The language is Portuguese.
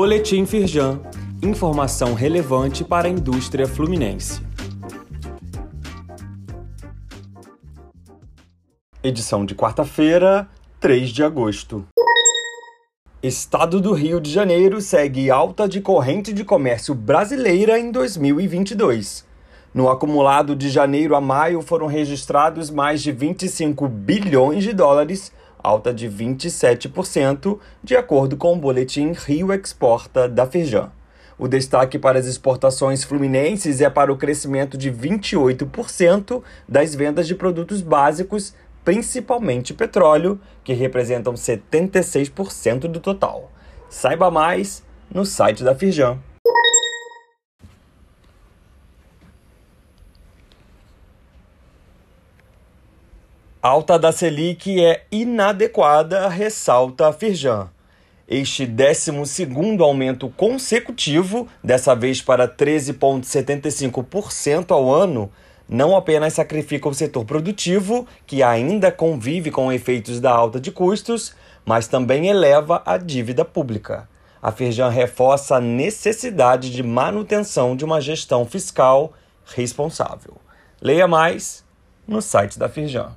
Boletim Firjan. Informação relevante para a indústria fluminense. Edição de quarta-feira, 3 de agosto. Estado do Rio de Janeiro segue alta de corrente de comércio brasileira em 2022. No acumulado de janeiro a maio foram registrados mais de 25 bilhões de dólares, alta de 27%, de acordo com o boletim Rio Exporta da Firjan. O destaque para as exportações fluminenses é para o crescimento de 28% das vendas de produtos básicos, principalmente petróleo, que representam 76% do total. Saiba mais no site da Firjan. Alta da Selic é inadequada, ressalta a Firjan. Este 12 aumento consecutivo, dessa vez para 13,75% ao ano, não apenas sacrifica o setor produtivo, que ainda convive com efeitos da alta de custos, mas também eleva a dívida pública. A Firjan reforça a necessidade de manutenção de uma gestão fiscal responsável. Leia mais no site da Firjan.